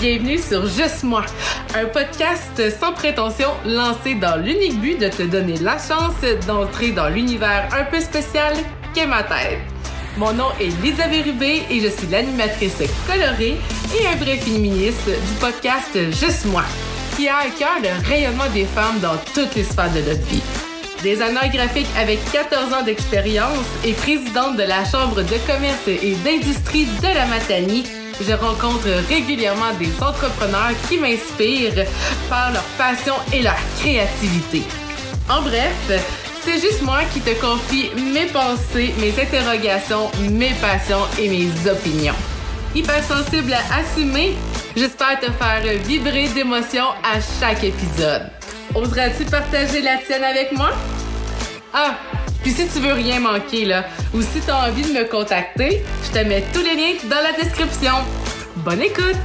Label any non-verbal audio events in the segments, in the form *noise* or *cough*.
Bienvenue sur Juste moi, un podcast sans prétention lancé dans l'unique but de te donner la chance d'entrer dans l'univers un peu spécial qu'est ma tête. Mon nom est Lisa Rubé et je suis l'animatrice colorée et un vrai féministe du podcast Juste moi, qui a à cœur le rayonnement des femmes dans toutes les sphères de notre vie. Designer graphique avec 14 ans d'expérience et présidente de la Chambre de commerce et d'industrie de la Matanie, je rencontre régulièrement des entrepreneurs qui m'inspirent par leur passion et leur créativité. En bref, c'est juste moi qui te confie mes pensées, mes interrogations, mes passions et mes opinions. Hyper sensible à assumer, j'espère te faire vibrer d'émotions à chaque épisode. Oseras-tu partager la tienne avec moi? Ah, puis si tu veux rien manquer, là, ou si tu as envie de me contacter, je te mets tous les liens dans la description. Bonne écoute!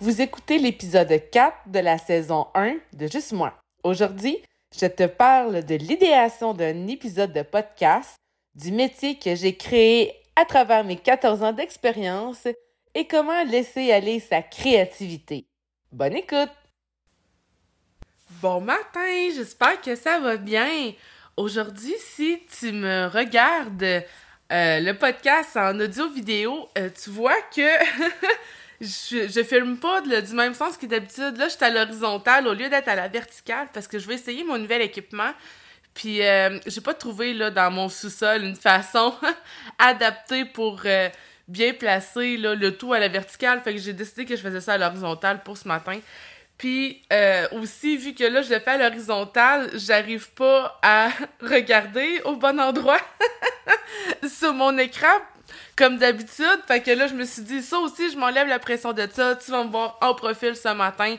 Vous écoutez l'épisode 4 de la saison 1 de Juste moi. Aujourd'hui, je te parle de l'idéation d'un épisode de podcast, du métier que j'ai créé à travers mes 14 ans d'expérience et comment laisser aller sa créativité. Bonne écoute! Bon matin, j'espère que ça va bien. Aujourd'hui, si tu me regardes euh, le podcast en audio-vidéo, euh, tu vois que *laughs* je, je filme pas du même sens que d'habitude. Là, je suis à l'horizontale au lieu d'être à la verticale parce que je vais essayer mon nouvel équipement. Puis, euh, j'ai pas trouvé dans mon sous-sol une façon *laughs* adaptée pour bien placer le tout à la verticale. Fait que j'ai décidé que je faisais ça à l'horizontale pour ce matin. Puis euh, aussi, vu que là, je le fais à l'horizontale, j'arrive pas à *laughs* regarder au bon endroit *laughs* sur mon écran, comme d'habitude. Fait que là, je me suis dit, ça aussi, je m'enlève la pression de ça. Tu vas me voir en profil ce matin.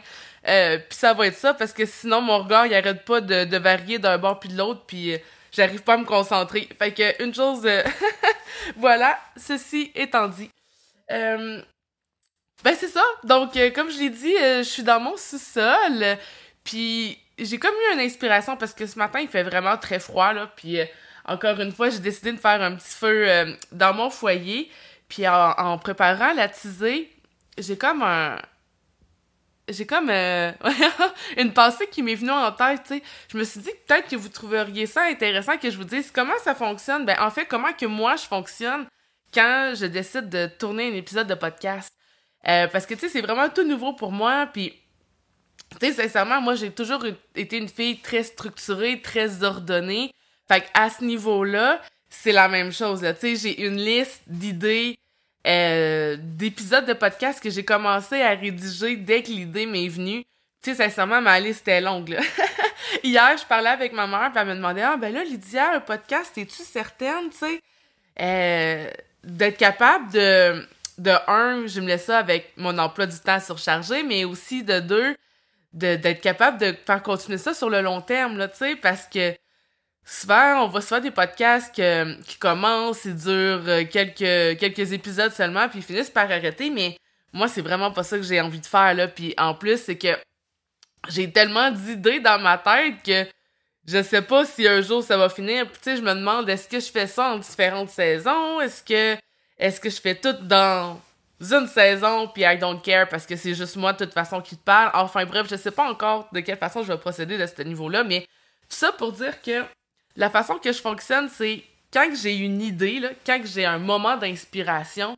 Euh, puis ça va être ça, parce que sinon, mon regard, il arrête pas de, de varier d'un bord puis de l'autre. Puis... Euh, j'arrive pas à me concentrer. Fait que une chose, euh, *laughs* voilà, ceci étant dit. Euh, ben c'est ça. Donc euh, comme je l'ai dit, je suis dans mon sous-sol. Puis j'ai comme eu une inspiration parce que ce matin il fait vraiment très froid là. Puis encore une fois j'ai décidé de faire un petit feu dans mon foyer. Puis en, en préparant la tisée, j'ai comme un, j'ai comme euh, *laughs* une pensée qui m'est venue en tête, tu sais. Je me suis dit peut-être que vous trouveriez ça intéressant que je vous dise comment ça fonctionne. Ben, en fait, comment que moi je fonctionne quand je décide de tourner un épisode de podcast. Euh, parce que, tu sais, c'est vraiment tout nouveau pour moi, puis... Tu sais, sincèrement, moi, j'ai toujours été une fille très structurée, très ordonnée. Fait à ce niveau-là, c'est la même chose. Tu sais, j'ai une liste d'idées, euh, d'épisodes de podcast que j'ai commencé à rédiger dès que l'idée m'est venue. Tu sais, sincèrement, ma liste est longue, là. *laughs* Hier, je parlais avec ma mère, puis elle me demandait « Ah, ben là, Lydia, un podcast, es-tu certaine, tu sais, euh, d'être capable de... De un, je me laisse ça avec mon emploi du temps surchargé, mais aussi de deux, d'être capable de faire continuer ça sur le long terme, là, tu sais, parce que souvent, on se faire des podcasts qui commencent, ils durent euh, quelques, quelques épisodes seulement, puis ils finissent par arrêter, mais moi, c'est vraiment pas ça que j'ai envie de faire, là. Puis en plus, c'est que j'ai tellement d'idées dans ma tête que je sais pas si un jour ça va finir. Tu sais, je me demande, est-ce que je fais ça en différentes saisons? Est-ce que, est-ce que je fais tout dans une saison, puis I don't care parce que c'est juste moi de toute façon qui te parle? Enfin bref, je sais pas encore de quelle façon je vais procéder de ce niveau-là, mais tout ça pour dire que la façon que je fonctionne, c'est quand j'ai une idée, là, quand j'ai un moment d'inspiration,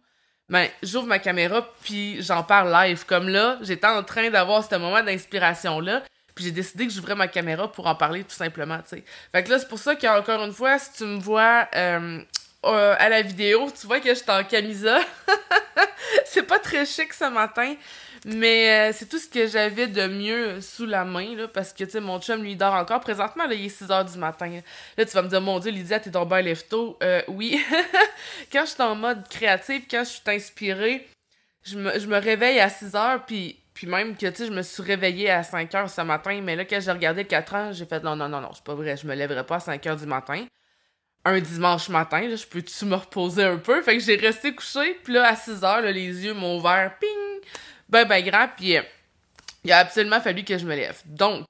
ben, j'ouvre ma caméra puis j'en parle live. Comme là, j'étais en train d'avoir ce moment d'inspiration-là, puis j'ai décidé que j'ouvrais ma caméra pour en parler tout simplement, tu sais. Fait que là, c'est pour ça qu'encore une fois, si tu me vois euh, euh, à la vidéo, tu vois que je suis en camisa. *laughs* c'est pas très chic ce matin, mais euh, c'est tout ce que j'avais de mieux sous la main, là, parce que, tu sais, mon chum, lui, dort encore. Présentement, là, il est 6 h du matin. Là, tu vas me dire, mon Dieu, Lydia, t'es dans bien lève Euh, oui. *laughs* quand je suis en mode créatif, quand je suis inspirée, je me, je me réveille à 6 h puis puis même que, tu sais, je me suis réveillée à 5 h ce matin, mais là, quand j'ai regardé le 4 ans, j'ai fait non, non, non, non, c'est pas vrai, je me lèverai pas à 5 h du matin. Un dimanche matin, là, je peux-tu me reposer un peu? Fait que j'ai resté couché, puis là, à 6 h les yeux m'ont ouvert, ping! ben, ben grand, puis euh, il a absolument fallu que je me lève. Donc,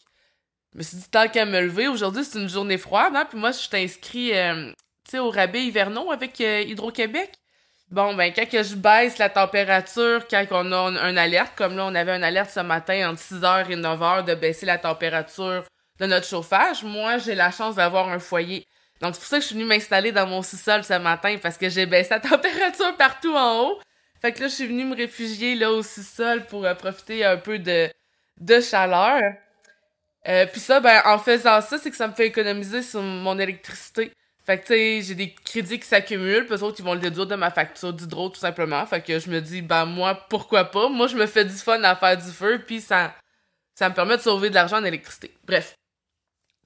je me suis dit, tant qu'à me lever, aujourd'hui, c'est une journée froide, hein, puis moi, je suis inscrit, euh, tu sais, au rabais hivernaux avec euh, Hydro-Québec. bon, ben, quand que je baisse la température, quand on a un, alerte, comme là, on avait un alerte ce matin entre 6h et 9h de baisser la température de notre chauffage, moi, j'ai la chance d'avoir un foyer. Donc, c'est pour ça que je suis venue m'installer dans mon sous-sol ce matin, parce que j'ai baissé la *laughs* température partout en haut. Fait que là, je suis venue me réfugier là au sous-sol pour euh, profiter un peu de, de chaleur. Euh, puis ça, ben, en faisant ça, c'est que ça me fait économiser sur mon électricité. Fait que, tu sais, j'ai des crédits qui s'accumulent, puis autres, ils vont le déduire de ma facture d'hydro, tout simplement. Fait que je me dis, ben, moi, pourquoi pas? Moi, je me fais du fun à faire du feu, puis ça, ça me permet de sauver de l'argent en électricité. Bref.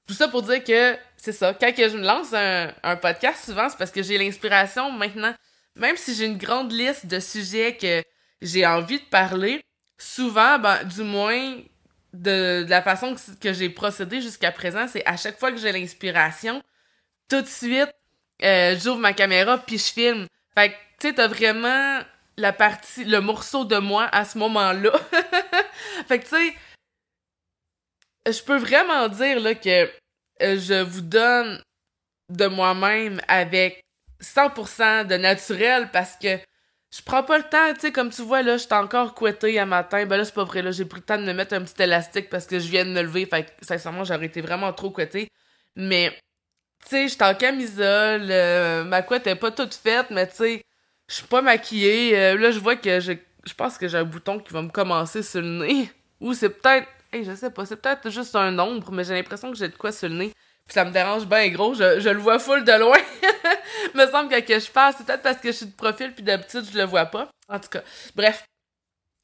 Tout ça pour dire que, c'est ça, quand que je me lance un, podcast, souvent, c'est parce que j'ai l'inspiration maintenant. Même si j'ai une grande liste de sujets que j'ai envie de parler, souvent, ben, du moins, de, la façon que, j'ai procédé jusqu'à présent, c'est à chaque fois que j'ai l'inspiration, tout de suite, euh, j'ouvre ma caméra puis je filme. Fait que, tu sais, t'as vraiment la partie, le morceau de moi à ce moment-là. *laughs* fait que, tu sais, je peux vraiment dire, là, que je vous donne de moi-même avec 100% de naturel parce que je prends pas le temps, tu sais, comme tu vois, là, j'étais encore couettée à matin. Ben là, c'est pas vrai, là, j'ai pris le temps de me mettre un petit élastique parce que je viens de me lever. Fait que, sincèrement, j'aurais été vraiment trop couettée. Mais tu sais, j'étais en camisole, euh, ma couette est pas toute faite, mais tu sais, je suis pas maquillée. Euh, là, je vois que je pense que j'ai un bouton qui va me commencer sur le nez. Ou c'est peut-être, je sais pas, c'est peut-être juste un ombre, mais j'ai l'impression que j'ai de quoi sur le nez. Puis ça me dérange bien gros, je, le vois full de loin. *laughs* me semble que, que je passe, c'est peut-être parce que je suis de profil puis d'habitude je le vois pas. En tout cas, bref,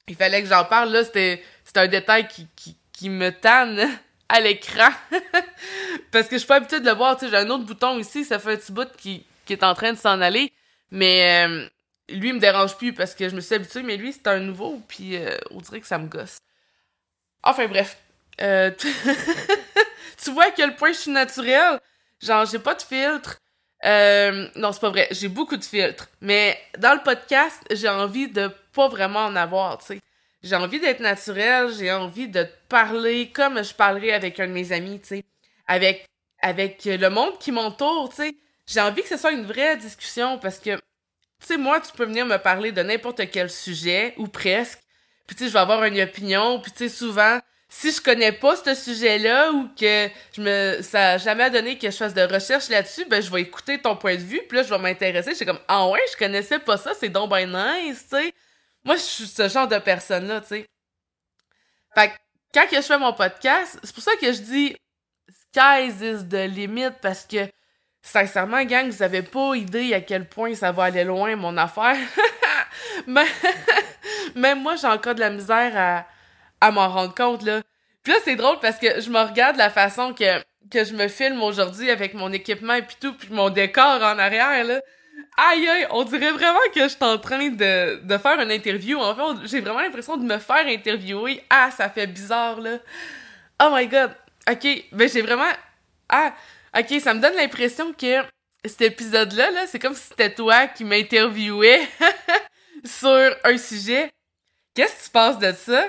il fallait que j'en parle là, c'était un détail qui, qui, qui me tanne à l'écran. *laughs* Parce que je suis pas habituée de le voir. Tu sais, j'ai un autre bouton ici, ça fait un petit bout qui, qui est en train de s'en aller. Mais euh, lui, il me dérange plus parce que je me suis habituée, mais lui, c'est un nouveau, puis euh, on dirait que ça me gosse. Enfin, bref. Euh, *laughs* tu vois à quel point je suis naturelle? Genre, j'ai pas de filtre. non, c'est pas vrai. J'ai beaucoup de filtres. Mais dans le podcast, j'ai envie de pas vraiment en avoir, tu sais j'ai envie d'être naturelle, j'ai envie de parler comme je parlerais avec un de mes amis, tu sais, avec avec le monde qui m'entoure, tu sais. J'ai envie que ce soit une vraie discussion parce que tu sais moi tu peux venir me parler de n'importe quel sujet ou presque. Puis tu sais je vais avoir une opinion, puis tu sais souvent si je connais pas ce sujet-là ou que je me ça a jamais donné que je fasse de recherche là-dessus, ben je vais écouter ton point de vue, puis là je vais m'intéresser, je comme ah ouais, je connaissais pas ça, c'est donc ben nice, tu sais. Moi, je suis ce genre de personne-là, tu sais. Fait que, quand que je fais mon podcast, c'est pour ça que je dis skies is the limit parce que, sincèrement, gang, vous avez pas idée à quel point ça va aller loin, mon affaire. *laughs* Mais, même moi, j'ai encore de la misère à, à m'en rendre compte, là. Puis là, c'est drôle parce que je me regarde la façon que, que je me filme aujourd'hui avec mon équipement et puis tout, puis mon décor en arrière, là aïe aïe, on dirait vraiment que je suis en train de, de faire une interview. En fait, j'ai vraiment l'impression de me faire interviewer. Ah, ça fait bizarre, là. Oh my god. Ok, ben j'ai vraiment... Ah, ok, ça me donne l'impression que cet épisode-là, là, c'est comme si c'était toi qui m'interviewais *laughs* sur un sujet. Qu'est-ce que tu penses de ça?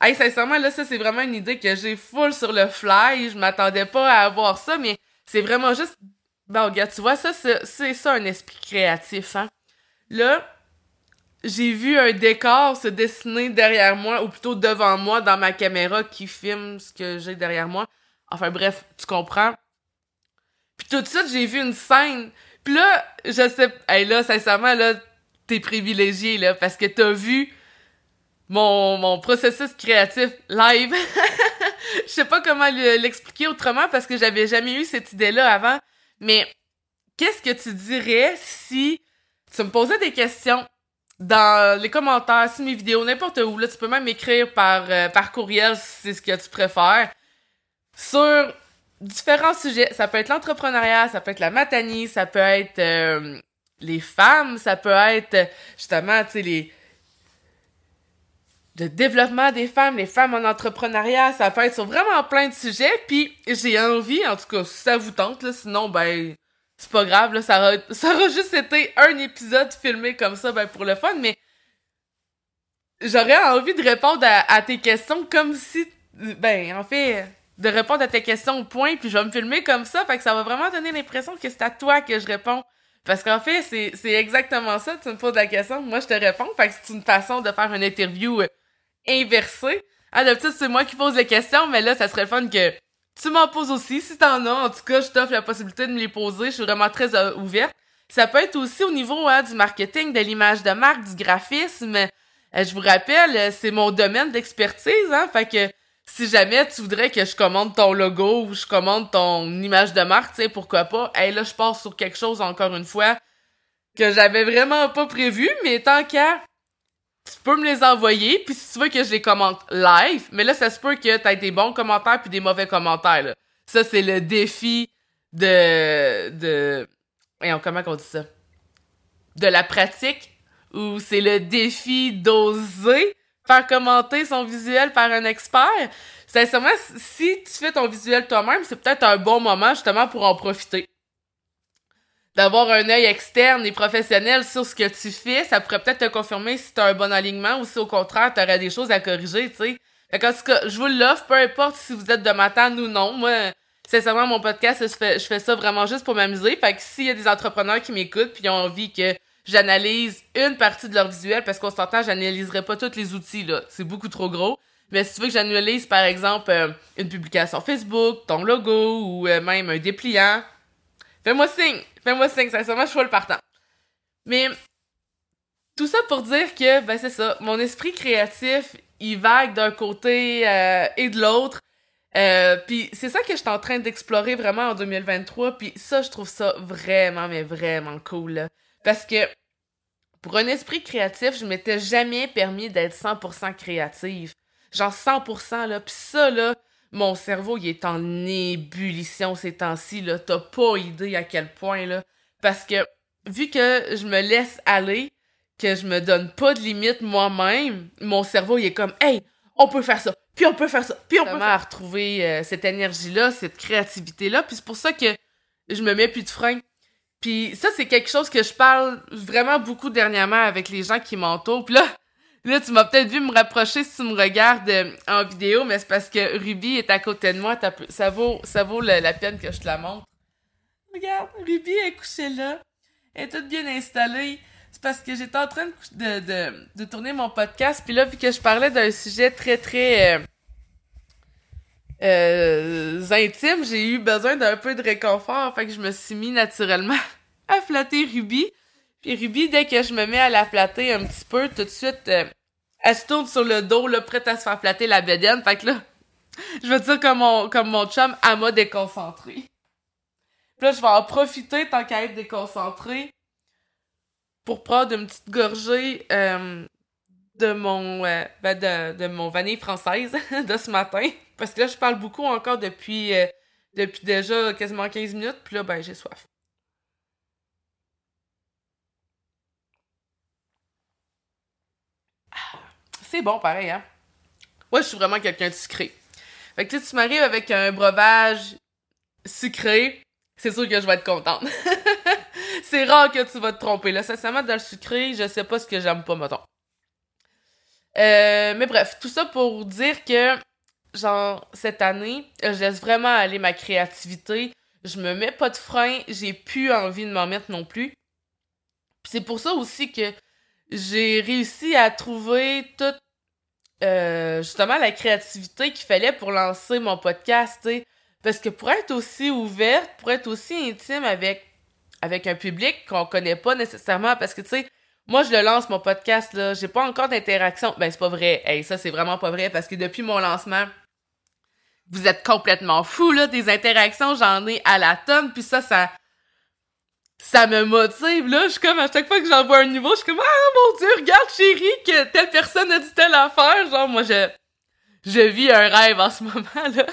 Hey, sincèrement, là, ça, c'est vraiment une idée que j'ai full sur le fly. Je m'attendais pas à avoir ça, mais c'est vraiment juste Bon, regarde, tu vois, ça, c'est ça un esprit créatif, hein. Là, j'ai vu un décor se dessiner derrière moi, ou plutôt devant moi, dans ma caméra qui filme ce que j'ai derrière moi. Enfin bref, tu comprends. Puis tout de suite, j'ai vu une scène. Puis là, je sais... Hey, là, sincèrement, là, t'es privilégié, là, parce que t'as vu mon, mon processus créatif live. *laughs* Je sais pas comment l'expliquer autrement, parce que j'avais jamais eu cette idée-là avant. Mais qu'est-ce que tu dirais si tu me posais des questions dans les commentaires, sur mes vidéos, n'importe où, là, tu peux même m'écrire par, euh, par courriel si c'est ce que tu préfères, sur différents sujets. Ça peut être l'entrepreneuriat, ça peut être la matanie, ça peut être euh, les femmes, ça peut être justement, tu sais, les le développement des femmes, les femmes en entrepreneuriat, ça peut être sur vraiment plein de sujets, puis j'ai envie, en tout cas, si ça vous tente, sinon, ben, c'est pas grave, ça aura, *laughs* ça aura juste été un épisode filmé comme ça, ben, pour le fun, mais j'aurais envie de répondre à, tes questions comme si, ben, en fait, de répondre à tes questions au point, puis je vais me filmer comme ça, fait que ça va vraiment donner l'impression que c'est à toi que je réponds. Parce qu'en fait, c'est exactement ça. Tu me poses la question, moi je te réponds. Fait que c'est une façon de faire une interview euh, inversée. Ah, d'habitude, c'est moi qui pose les questions, mais là, ça serait fun que tu m'en poses aussi. Si t'en as, en tout cas, je t'offre la possibilité de me les poser. Je suis vraiment très euh, ouverte. Ça peut être aussi au niveau hein, du marketing, de l'image de marque, du graphisme. Euh, je vous rappelle, c'est mon domaine d'expertise, hein. Fait que si jamais tu voudrais que je commande ton logo ou je commande ton image de marque, tu sais, pourquoi pas? Hey, là, je pars sur quelque chose, encore une fois, que j'avais vraiment pas prévu, mais tant qu'à, tu peux me les envoyer, puis si tu veux que je les commente live, mais là, ça se peut que t'aies des bons commentaires puis des mauvais commentaires. Ça, c'est le défi de... de... Voyons, comment on dit ça? De la pratique, ou c'est le défi d'oser faire commenter son visuel par un expert. Sincèrement, si tu fais ton visuel toi-même, c'est peut-être un bon moment justement pour en profiter. D'avoir un œil externe et professionnel sur ce que tu fais, ça pourrait peut-être te confirmer si tu as un bon alignement ou si au contraire tu aurais des choses à corriger, tu sais. Fait tout cas, je vous l'offre, peu importe si vous êtes de ma ou non. Moi, sincèrement, mon podcast, je fais, ça vraiment juste pour m'amuser. Fait que s'il y a des entrepreneurs qui m'écoutent puis ont envie que j'analyse une partie de leur visuel parce qu'on s'entend, j'analyserai pas tous les outils là, c'est beaucoup trop gros. Mais si tu veux que j'analyse par exemple euh, une publication Facebook, ton logo ou euh, même un dépliant, fais-moi signe, fais-moi signe, sincèrement je suis le partant. Mais tout ça pour dire que ben c'est ça, mon esprit créatif, il vague d'un côté euh, et de l'autre. puis c'est ça que je suis en train d'explorer vraiment en 2023, puis ça je trouve ça vraiment mais vraiment cool. Là. Parce que pour un esprit créatif, je m'étais jamais permis d'être 100% créative. Genre 100% là. Puis ça là, mon cerveau il est en ébullition ces temps-ci là. T'as pas idée à quel point là. Parce que vu que je me laisse aller, que je me donne pas de limite moi-même, mon cerveau il est comme hey, on peut faire ça, puis on peut faire ça, puis on peut faire... retrouver euh, cette énergie-là, cette créativité-là, puis c'est pour ça que je me mets plus de frein. Puis ça, c'est quelque chose que je parle vraiment beaucoup dernièrement avec les gens qui m'entourent. Puis là, là, tu m'as peut-être vu me rapprocher si tu me regardes euh, en vidéo, mais c'est parce que Ruby est à côté de moi. Ça vaut, ça vaut la, peine que je te la montre. Regarde, Ruby est couchée là. Elle est toute bien installée. C'est parce que j'étais en train de, de, de, tourner mon podcast. Puis là, vu que je parlais d'un sujet très, très... Euh, euh, intimes, j'ai eu besoin d'un peu de réconfort, fait que je me suis mis naturellement *laughs* à flatter Ruby. Puis Ruby, dès que je me mets à la flatter un petit peu, tout de suite, euh, elle se tourne sur le dos, là, prête à se faire flatter la bédaine. Fait que là, *laughs* je veux dire comme mon, comme mon chum, elle m'a déconcentré. Puis là, je vais en profiter tant qu'à être déconcentré pour prendre une petite gorgée euh, de mon euh, ben de, de mon vanille française *laughs* de ce matin. Parce que là, je parle beaucoup encore depuis, euh, depuis déjà quasiment 15 minutes. Puis là, ben, j'ai soif. Ah, c'est bon, pareil, hein? Moi, je suis vraiment quelqu'un de sucré. Fait que, tu m'arrives avec un breuvage sucré, c'est sûr que je vais être contente. *laughs* c'est rare que tu vas te tromper. Là, sincèrement, dans le sucré, je sais pas ce que j'aime pas, mettons. Euh, mais bref, tout ça pour dire que, genre, cette année, je laisse vraiment aller ma créativité. Je me mets pas de frein, j'ai plus envie de m'en mettre non plus. c'est pour ça aussi que j'ai réussi à trouver toute, euh, justement, la créativité qu'il fallait pour lancer mon podcast, tu Parce que pour être aussi ouverte, pour être aussi intime avec, avec un public qu'on connaît pas nécessairement, parce que, tu sais, moi, je le lance, mon podcast, là. J'ai pas encore d'interaction. Ben, c'est pas vrai. Hey, ça, c'est vraiment pas vrai parce que depuis mon lancement, vous êtes complètement fous, là. Des interactions, j'en ai à la tonne. Puis ça, ça, ça me motive, là. Je suis comme, à chaque fois que j'envoie un niveau, je suis comme, ah, mon Dieu, regarde, chérie, que telle personne a dit telle affaire. Genre, moi, je, je vis un rêve en ce *laughs* moment, là.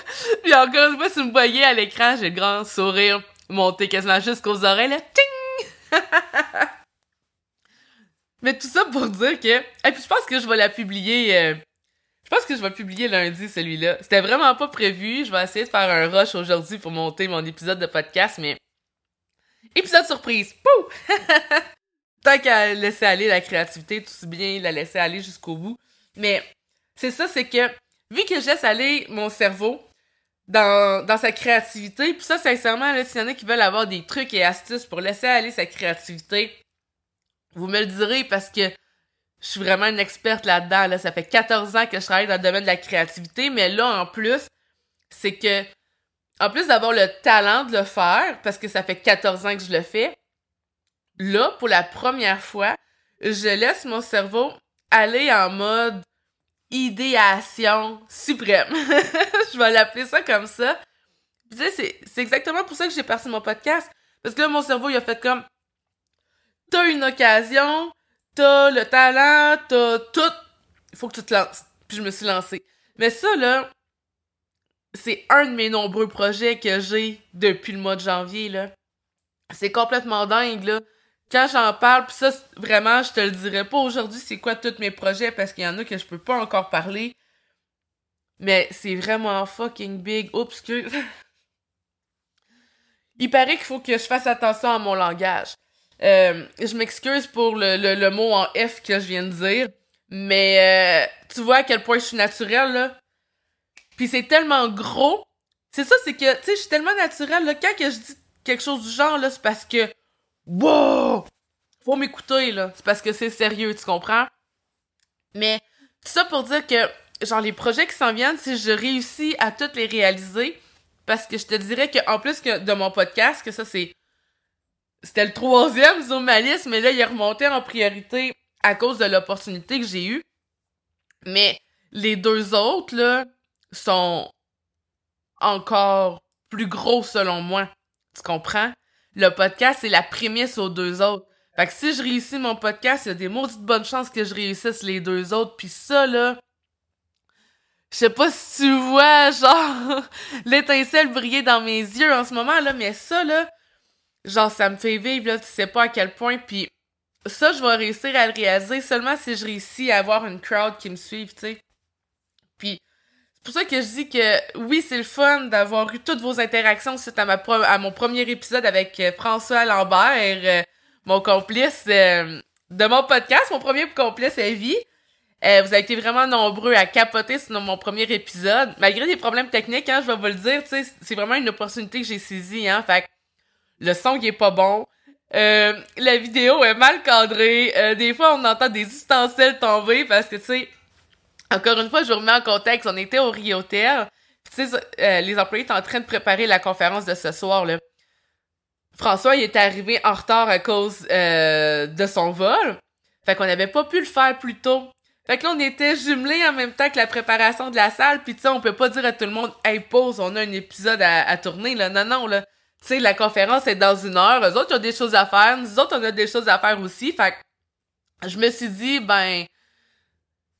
Puis encore une fois, si vous me voyez à l'écran, j'ai le grand sourire monté quasiment jusqu'aux oreilles, là. Ting! *laughs* Mais tout ça pour dire que. Et puis je pense que je vais la publier. Euh, pense que je vais publier lundi celui-là. C'était vraiment pas prévu. Je vais essayer de faire un rush aujourd'hui pour monter mon épisode de podcast, mais. Épisode surprise! Pouh! *laughs* Tant qu'à laisser aller la créativité, tout si bien la laisser aller jusqu'au bout. Mais c'est ça, c'est que vu que je laisse aller mon cerveau, dans, dans sa créativité. Puis ça, sincèrement, s'il y en a qui veulent avoir des trucs et astuces pour laisser aller sa créativité, vous me le direz parce que je suis vraiment une experte là-dedans. Là. Ça fait 14 ans que je travaille dans le domaine de la créativité, mais là, en plus, c'est que, en plus d'avoir le talent de le faire, parce que ça fait 14 ans que je le fais, là, pour la première fois, je laisse mon cerveau aller en mode idéation suprême. *laughs* je vais l'appeler ça comme ça. Tu sais, c'est exactement pour ça que j'ai passé mon podcast. Parce que là, mon cerveau, il a fait comme, t'as une occasion, t'as le talent, t'as tout. Il faut que tu te lances. Puis je me suis lancée. Mais ça, là, c'est un de mes nombreux projets que j'ai depuis le mois de janvier, là. C'est complètement dingue, là. Quand j'en parle, pis ça, vraiment, je te le dirai pas aujourd'hui c'est quoi tous mes projets, parce qu'il y en a que je peux pas encore parler. Mais c'est vraiment fucking big. Oups, excuse. *laughs* Il paraît qu'il faut que je fasse attention à mon langage. Euh, je m'excuse pour le, le, mot en F que je viens de dire, mais euh, tu vois à quel point je suis naturelle, là. Puis c'est tellement gros. C'est ça, c'est que, tu sais, je suis tellement naturelle, là. Quand que je dis quelque chose du genre, là, c'est parce que, wow! Faut m'écouter, là. C'est parce que c'est sérieux, tu comprends? Mais, tout ça pour dire que, genre, les projets qui s'en viennent, si je réussis à toutes les réaliser, parce que je te dirais que, en plus que de mon podcast, que ça, c'est c'était le troisième sur mais là, il est remonté en priorité à cause de l'opportunité que j'ai eue. Mais les deux autres, là, sont encore plus gros selon moi. Tu comprends? Le podcast, c'est la prémisse aux deux autres. Fait que si je réussis mon podcast, il y a des maudites bonnes chances que je réussisse les deux autres. Puis ça, là, je sais pas si tu vois, *laughs* genre, l'étincelle briller dans mes yeux en ce moment, là, mais ça, là, genre ça me fait vivre là tu sais pas à quel point puis ça je vais réussir à le réaliser seulement si je réussis à avoir une crowd qui me suive tu sais. Puis c'est pour ça que je dis que oui c'est le fun d'avoir eu toutes vos interactions suite à ma à mon premier épisode avec euh, François Lambert euh, mon complice euh, de mon podcast mon premier complice à vie. Vous avez été vraiment nombreux à capoter sur mon premier épisode. Malgré des problèmes techniques hein je vais vous le dire tu sais c'est vraiment une opportunité que j'ai saisie hein fait le son qui est pas bon. Euh, la vidéo est mal cadrée. Euh, des fois, on entend des ustensiles tomber parce que, tu sais, encore une fois, je vous remets en contexte. On était au Riotel. Tu sais, euh, les employés étaient en train de préparer la conférence de ce soir, là. François, il est arrivé en retard à cause de son vol. Fait qu'on n'avait pas pu le faire plus tôt. Fait que là, on était jumelés en même temps que la préparation de la salle. Puis tu sais, on peut pas dire à tout le monde « Hey, pause, on a un épisode à, à tourner. » là. Non, non, là tu sais, la conférence est dans une heure, eux autres ont des choses à faire, nous autres on a des choses à faire aussi, fait que je me suis dit, ben,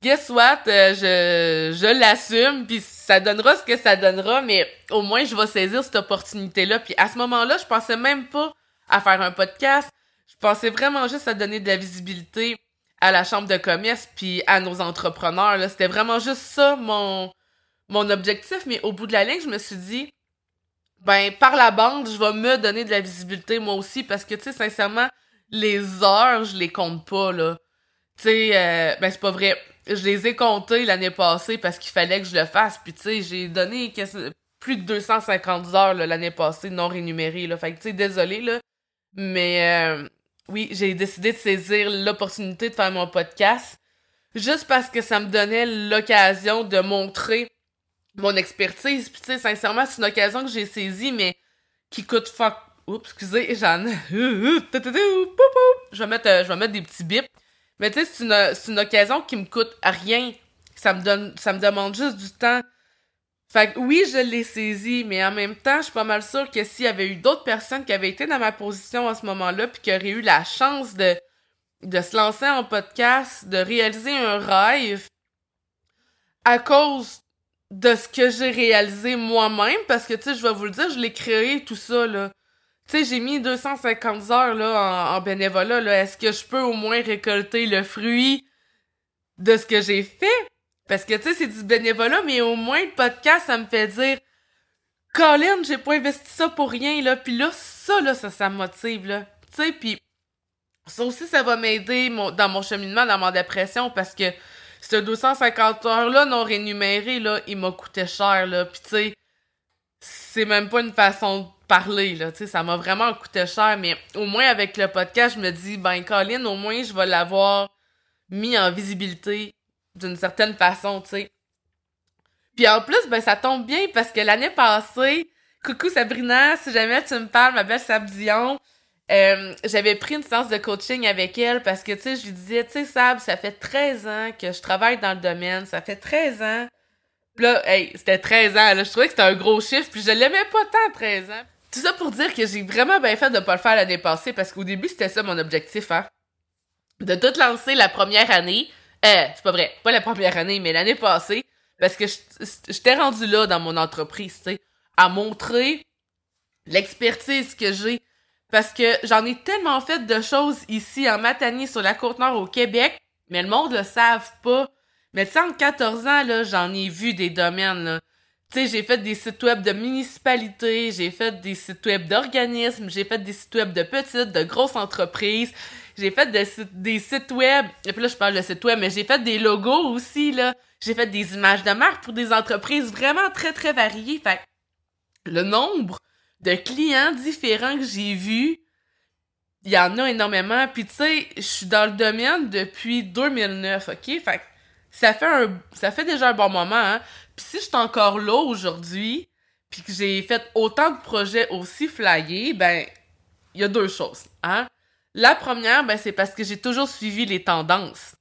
guess what, euh, je, je l'assume, puis ça donnera ce que ça donnera, mais au moins je vais saisir cette opportunité-là, puis à ce moment-là, je pensais même pas à faire un podcast, je pensais vraiment juste à donner de la visibilité à la chambre de commerce puis à nos entrepreneurs, là, c'était vraiment juste ça mon, mon objectif, mais au bout de la ligne, je me suis dit, ben par la bande, je vais me donner de la visibilité moi aussi parce que tu sais sincèrement, les heures, je les compte pas là. Tu sais euh, ben c'est pas vrai. Je les ai comptées l'année passée parce qu'il fallait que je le fasse puis tu sais, j'ai donné plus de 250 heures l'année passée non rémunérées là. Fait que tu sais désolé là, mais euh, oui, j'ai décidé de saisir l'opportunité de faire mon podcast juste parce que ça me donnait l'occasion de montrer mon expertise. Puis tu sais, sincèrement, c'est une occasion que j'ai saisie, mais qui coûte fuck. Oups, excusez, j'en. *laughs* je vais mettre, euh, je vais mettre des petits bips. Mais tu sais, c'est une, occasion qui me coûte rien. Ça me donne, ça me demande juste du temps. Fait que oui, je l'ai saisi, mais en même temps, je suis pas mal sûre que s'il y avait eu d'autres personnes qui avaient été dans ma position à ce moment-là, puis qui auraient eu la chance de, de se lancer en podcast, de réaliser un rêve, à cause de ce que j'ai réalisé moi-même, parce que, tu sais, je vais vous le dire, je l'ai créé, tout ça, là. Tu sais, j'ai mis 250 heures, là, en, bénévolat, là. Est-ce que je peux au moins récolter le fruit de ce que j'ai fait? Parce que, tu sais, c'est du bénévolat, mais au moins, le podcast, ça me fait dire, Colin, j'ai pas investi ça pour rien, là. Puis là, ça, là, ça, ça me motive, là. Tu sais, puis ça aussi, ça va m'aider dans mon cheminement, dans ma dépression, parce que ce 250 heures-là non rémunéré, là, il m'a coûté cher, là. Puis tu sais, c'est même pas une façon de parler, là, tu sais, ça m'a vraiment coûté cher, mais au moins avec le podcast, je me dis, ben, Colin, au moins, je vais l'avoir mis en visibilité d'une certaine façon, tu sais. Puis en plus, ben, ça tombe bien parce que l'année passée, coucou Sabrina, si jamais tu me parles, ma belle Sab Dion, euh, j'avais pris une séance de coaching avec elle parce que, tu sais, je lui disais, tu sais, Sab, ça fait 13 ans que je travaille dans le domaine, ça fait 13 ans. Là, hey, c'était 13 ans, là, je trouvais que c'était un gros chiffre, puis je l'aimais pas tant, 13 ans. Tout ça pour dire que j'ai vraiment bien fait de pas le faire l'année passée, parce qu'au début, c'était ça mon objectif, hein. De tout lancer la première année. Euh, c'est pas vrai, pas la première année, mais l'année passée, parce que j'étais rendu là dans mon entreprise, tu sais, à montrer l'expertise que j'ai, parce que j'en ai tellement fait de choses ici en Matanie, sur la Côte-Nord, au Québec, mais le monde le savent pas. Mais tu sais, en 14 ans, là, j'en ai vu des domaines, là. Tu sais, j'ai fait des sites web de municipalités, j'ai fait des sites web d'organismes, j'ai fait des sites web de petites, de grosses entreprises, j'ai fait des, sites web, et puis là, je parle de sites web, mais j'ai fait des logos aussi, là. J'ai fait des images de marque pour des entreprises vraiment très, très variées. Fait le nombre de clients différents que j'ai vus, il y en a énormément. Puis tu sais, je suis dans le domaine depuis 2009, ok? Fait ça fait un, ça fait déjà un bon moment, hein? Puis si je suis encore là aujourd'hui, puis que j'ai fait autant de projets aussi flyés, ben, il y a deux choses, hein? La première, ben, c'est parce que j'ai toujours suivi les tendances.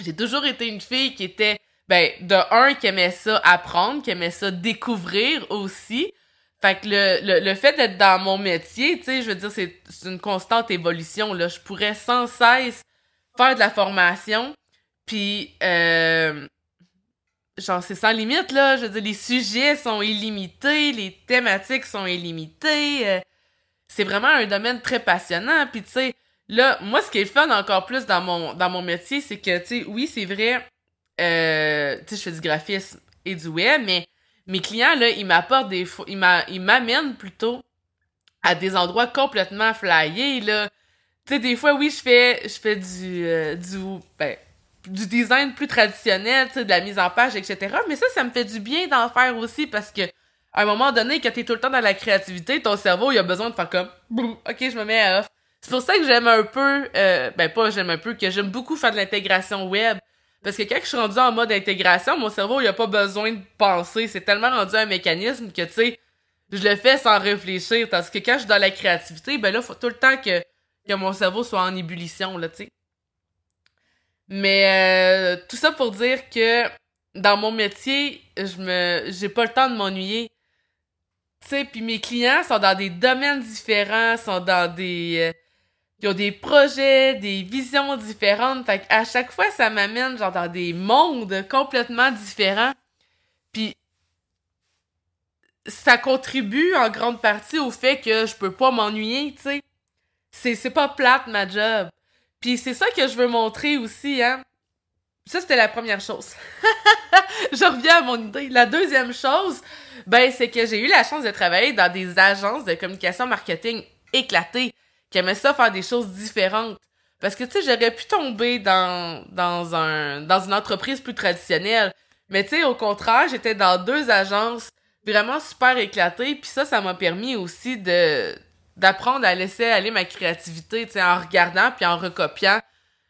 J'ai toujours été une fille qui était, ben, de un, qui aimait ça apprendre, qui aimait ça découvrir aussi, fait que le, le, le fait d'être dans mon métier, tu sais, je veux dire, c'est une constante évolution, là. Je pourrais sans cesse faire de la formation, puis, euh, genre, c'est sans limite, là. Je veux dire, les sujets sont illimités, les thématiques sont illimitées. Euh, c'est vraiment un domaine très passionnant. Puis, tu sais, là, moi, ce qui est fun encore plus dans mon, dans mon métier, c'est que, tu sais, oui, c'est vrai, euh, tu sais, je fais du graphisme et du web, mais mes clients, là, ils m'apportent des ils m'amènent plutôt à des endroits complètement flyés, là. Tu sais, des fois, oui, je fais, je fais du, euh, du, ben, du design plus traditionnel, de la mise en page, etc. Mais ça, ça me fait du bien d'en faire aussi parce que, à un moment donné, quand t'es tout le temps dans la créativité, ton cerveau, il a besoin de faire comme, ok, je me mets à off. C'est pour ça que j'aime un peu, euh, ben pas j'aime un peu, que j'aime beaucoup faire de l'intégration web. Parce que quand je suis rendu en mode intégration, mon cerveau, il a pas besoin de penser. C'est tellement rendu un mécanisme que, tu sais, je le fais sans réfléchir. Parce que quand je suis dans la créativité, ben là, faut tout le temps que, que mon cerveau soit en ébullition, là, tu sais. Mais euh, tout ça pour dire que dans mon métier, je me j'ai pas le temps de m'ennuyer. Tu sais, puis mes clients sont dans des domaines différents, sont dans des... Ils ont des projets, des visions différentes. Fait à chaque fois, ça m'amène genre dans des mondes complètement différents. Puis ça contribue en grande partie au fait que je peux pas m'ennuyer, tu sais. C'est, c'est pas plate ma job. Puis c'est ça que je veux montrer aussi, hein. Ça, c'était la première chose. *laughs* je reviens à mon idée. La deuxième chose, ben, c'est que j'ai eu la chance de travailler dans des agences de communication marketing éclatées qui aimait ça faire des choses différentes. Parce que, tu sais, j'aurais pu tomber dans, dans un, dans une entreprise plus traditionnelle. Mais, tu sais, au contraire, j'étais dans deux agences vraiment super éclatées. Puis ça, ça m'a permis aussi de, d'apprendre à laisser aller ma créativité, tu sais, en regardant puis en recopiant,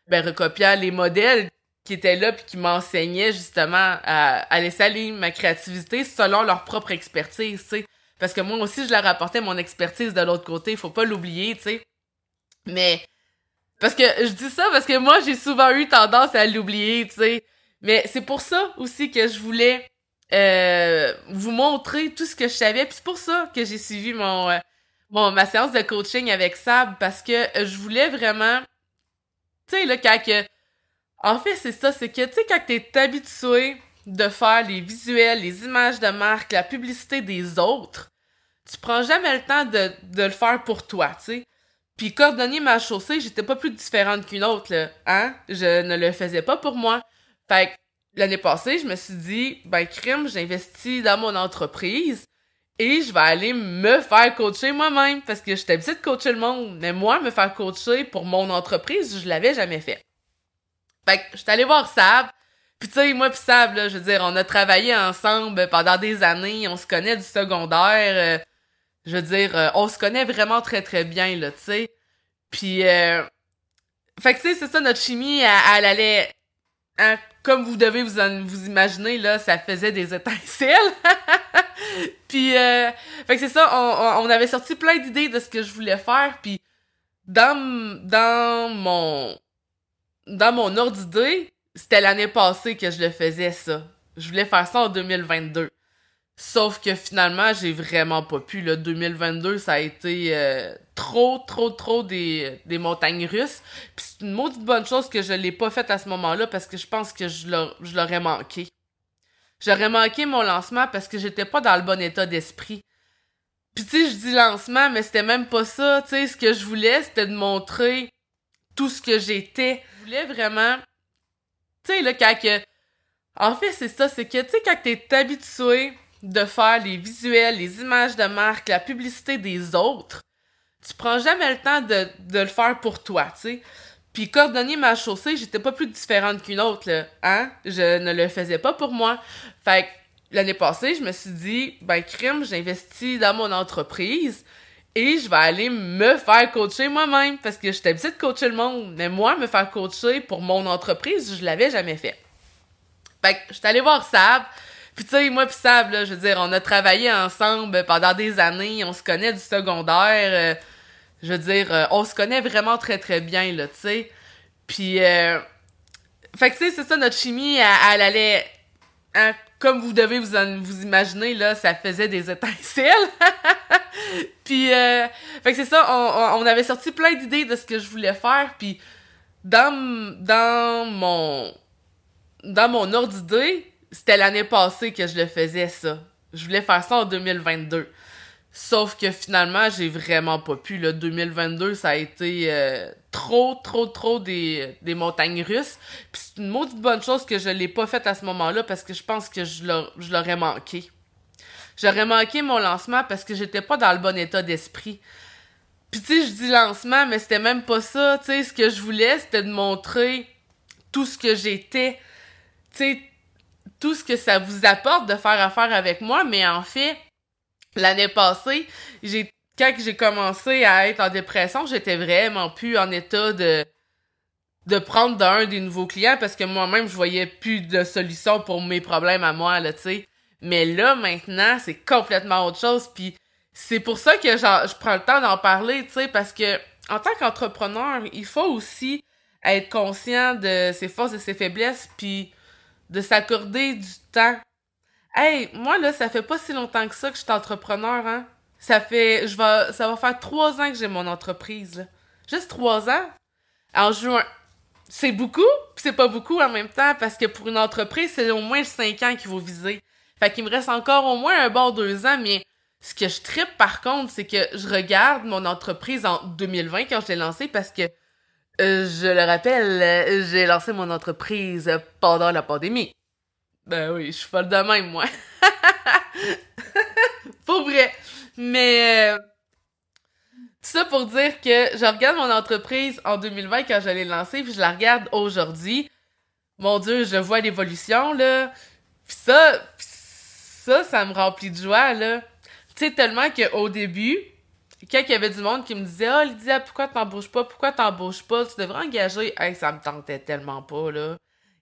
ben, recopiant les modèles qui étaient là puis qui m'enseignaient justement à, à laisser aller ma créativité selon leur propre expertise, tu sais. Parce que moi aussi, je leur apportais mon expertise de l'autre côté. Faut pas l'oublier, tu sais. Mais, parce que je dis ça parce que moi, j'ai souvent eu tendance à l'oublier, tu sais. Mais c'est pour ça aussi que je voulais euh, vous montrer tout ce que je savais. Puis c'est pour ça que j'ai suivi mon, euh, mon ma séance de coaching avec Sab parce que je voulais vraiment, tu sais là quand que, en fait c'est ça, c'est que tu sais quand t'es habitué de faire les visuels, les images de marque, la publicité des autres, tu prends jamais le temps de, le faire pour toi, tu sais. Puis coordonner ma chaussée, j'étais pas plus différente qu'une autre, là, hein? Je ne le faisais pas pour moi. Fait que l'année passée, je me suis dit, ben crime, j'investis dans mon entreprise et je vais aller me faire coacher moi-même parce que j'étais habituée de coacher le monde. Mais moi, me faire coacher pour mon entreprise, je l'avais jamais fait. Fait que j'étais allée voir Sab, Puis tu sais, moi pis Sab, là, je veux dire, on a travaillé ensemble pendant des années, on se connaît du secondaire. Euh, je veux dire, euh, on se connaît vraiment très très bien, là, tu sais. Puis, euh, fait que tu sais, c'est ça, notre chimie, elle, allait... Hein, comme vous devez vous, vous imaginer, là, ça faisait des étincelles. *laughs* puis, euh, fait que c'est ça, on, on avait sorti plein d'idées de ce que je voulais faire, puis dans, dans mon... Dans mon ordre d'idée, c'était l'année passée que je le faisais, ça. Je voulais faire ça en 2022. Sauf que finalement, j'ai vraiment pas pu. Le 2022, ça a été euh, trop, trop, trop des, des montagnes russes. Puis c'est une maudite bonne chose que je l'ai pas faite à ce moment-là parce que je pense que je l'aurais manqué. J'aurais manqué mon lancement parce que j'étais pas dans le bon état d'esprit. Puis tu sais, je dis lancement, mais c'était même pas ça. Tu sais, ce que je voulais, c'était de montrer tout ce que j'étais. Je voulais vraiment tu sais, là, quand que... En fait, c'est ça, c'est que, tu sais, quand t'es habitué de faire les visuels, les images de marque, la publicité des autres, tu prends jamais le temps de, de le faire pour toi, tu sais. Puis coordonner ma chaussée, j'étais pas plus différente qu'une autre, là, hein? Je ne le faisais pas pour moi. Fait que l'année passée, je me suis dit, ben crime, j'investis dans mon entreprise et je vais aller me faire coacher moi-même parce que j'étais habituée de coacher le monde. Mais moi, me faire coacher pour mon entreprise, je l'avais jamais fait. Fait que j'étais allée voir Sab. Puis tu sais, moi pis Sab, là, je veux dire, on a travaillé ensemble pendant des années, on se connaît du secondaire. Euh, je veux dire, euh, on se connaît vraiment très très bien, là, tu sais. Puis, euh, fait que tu sais, c'est ça, notre chimie, elle, allait... Hein, comme vous devez vous, vous imaginer, là, ça faisait des étincelles. *laughs* puis, euh, fait que c'est ça, on, on, avait sorti plein d'idées de ce que je voulais faire, puis dans, dans mon dans mon ordre d'idée, c'était l'année passée que je le faisais, ça. Je voulais faire ça en 2022. Sauf que finalement, j'ai vraiment pas pu. Le 2022, ça a été euh, trop, trop, trop des, des montagnes russes. Puis c'est une maudite bonne chose que je l'ai pas faite à ce moment-là parce que je pense que je l'aurais manqué. J'aurais manqué mon lancement parce que j'étais pas dans le bon état d'esprit. Puis tu sais, je dis lancement, mais c'était même pas ça. Tu sais, ce que je voulais, c'était de montrer tout ce que j'étais. Tu sais, tout ce que ça vous apporte de faire affaire avec moi, mais en fait, l'année passée, j'ai quand j'ai commencé à être en dépression, j'étais vraiment plus en état de de prendre d'un des nouveaux clients parce que moi-même je voyais plus de solution pour mes problèmes à moi là, tu sais. Mais là, maintenant, c'est complètement autre chose. Puis c'est pour ça que je prends le temps d'en parler, tu sais, parce que en tant qu'entrepreneur, il faut aussi être conscient de ses forces et ses faiblesses, puis de s'accorder du temps. Hey, moi là, ça fait pas si longtemps que ça que je suis entrepreneur, hein. Ça fait, je vais, ça va faire trois ans que j'ai mon entreprise, là. Juste trois ans? En juin. C'est beaucoup, puis c'est pas beaucoup en même temps, parce que pour une entreprise, c'est au moins cinq ans qu'il faut viser. Fait qu'il me reste encore au moins un bon deux ans, mais ce que je tripe par contre, c'est que je regarde mon entreprise en 2020 quand je l'ai lancée parce que euh, je le rappelle, euh, j'ai lancé mon entreprise pendant la pandémie. Ben oui, je suis folle de même, moi. *laughs* pour vrai. Mais euh, tout ça pour dire que je regarde mon entreprise en 2020 quand je l'ai lancée, puis je la regarde aujourd'hui. Mon Dieu, je vois l'évolution, là. Puis ça, ça, ça me remplit de joie, là. Tu sais, tellement qu'au début, quand il y avait du monde qui me disait « Ah, oh, Lydia, pourquoi t'embauches pas? Pourquoi t'embauches pas? Tu devrais engager. » Hey, ça me tentait tellement pas, là.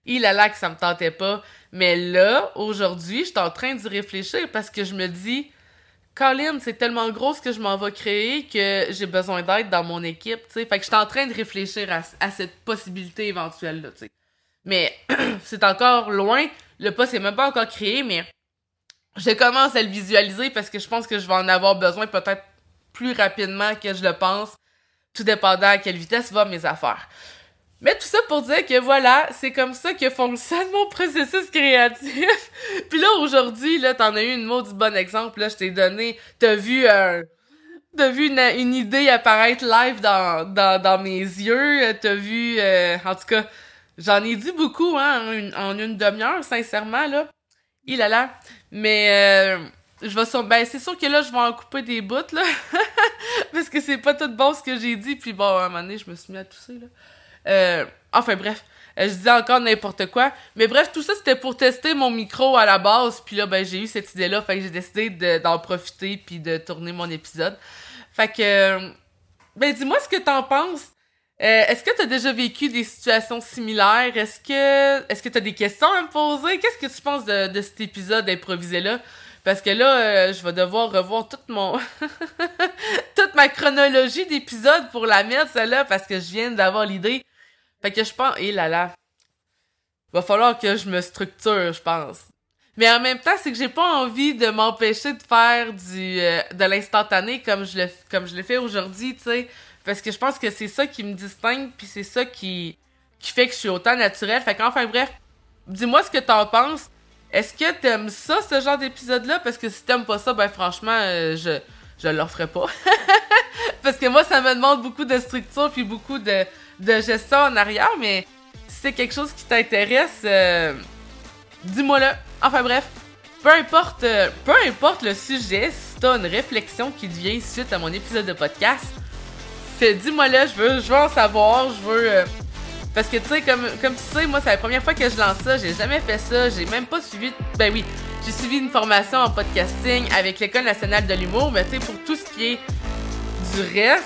Il a là que ça me tentait pas. Mais là, aujourd'hui, je suis en train d'y réfléchir parce que je me dis Colin, c'est tellement gros ce que je m'en vais créer que j'ai besoin d'aide dans mon équipe, tu sais. Fait que je suis en train de réfléchir à, cette possibilité éventuelle-là, tu. Mais *clears throat* c'est encore loin. Le poste est même pas encore créé, mais je commence à le visualiser parce que je pense que je vais en avoir besoin peut-être plus rapidement que je le pense, tout dépendant à quelle vitesse vont mes affaires. Mais tout ça pour dire que voilà, c'est comme ça que fonctionne mon processus créatif. *laughs* Puis là, aujourd'hui, là, t'en as eu une maudite bon exemple, là, je t'ai donné, t'as vu un... T'as vu une, idée apparaître live dans, dans, dans mes yeux, t'as vu, euh, en tout cas, j'en ai dit beaucoup, hein, en une, une demi-heure, sincèrement, là. Il a là. Mais euh, je vais sur... Ben, c'est sûr que là, je vais en couper des bouts, là. *laughs* Parce que c'est pas tout bon ce que j'ai dit. Puis bon, à un moment donné, je me suis mis à tousser, là. Euh, Enfin bref, euh, je disais encore n'importe quoi. Mais bref, tout ça, c'était pour tester mon micro à la base. Puis là, ben, j'ai eu cette idée-là. Fait que j'ai décidé d'en profiter puis de tourner mon épisode. Fait que... Euh, ben, dis-moi ce que t'en penses. Est-ce que t'as déjà vécu des situations similaires? Est-ce que est-ce que t'as des questions à me poser? Qu'est-ce que tu penses de, de cet épisode improvisé-là? Parce que là, je vais devoir revoir toute mon *laughs* toute ma chronologie d'épisodes pour la mettre, celle-là, parce que je viens d'avoir l'idée. Fait que je pense, et eh là là, va falloir que je me structure, je pense. Mais en même temps, c'est que j'ai pas envie de m'empêcher de faire du euh, de l'instantané comme je le comme je le fais aujourd'hui, tu sais, parce que je pense que c'est ça qui me distingue puis c'est ça qui qui fait que je suis autant naturel. Fait qu'enfin bref, dis-moi ce que t'en penses. Est-ce que t'aimes ça ce genre d'épisode là parce que si t'aimes pas ça, ben franchement, euh, je je le ferai pas. *laughs* parce que moi ça me demande beaucoup de structure puis beaucoup de de gestion en arrière, mais si c'est quelque chose qui t'intéresse, euh, dis-moi-le. Enfin bref, peu importe, euh, peu importe le sujet, si t'as une réflexion qui te vient suite à mon épisode de podcast, dis-moi-le, je veux, je veux en savoir, je veux... Euh, parce que tu sais, comme, comme tu sais, moi c'est la première fois que je lance ça, j'ai jamais fait ça, j'ai même pas suivi... Ben oui, j'ai suivi une formation en podcasting avec l'École nationale de l'humour, mais tu sais, pour tout ce qui est du reste,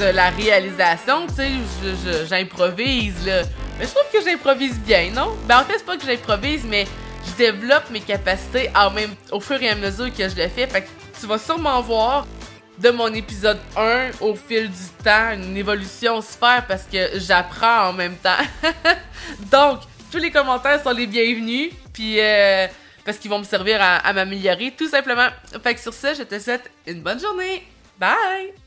de la réalisation, tu sais, j'improvise, là. Mais je trouve que j'improvise bien, non? Ben, en fait, c'est pas que j'improvise, mais je développe mes capacités en même, au fur et à mesure que je le fais. Fait que tu vas sûrement voir de mon épisode 1 au fil du temps une évolution se faire parce que j'apprends en même temps. *laughs* Donc, tous les commentaires sont les bienvenus, puis euh, parce qu'ils vont me servir à, à m'améliorer, tout simplement. Fait que sur ça, je te souhaite une bonne journée. Bye!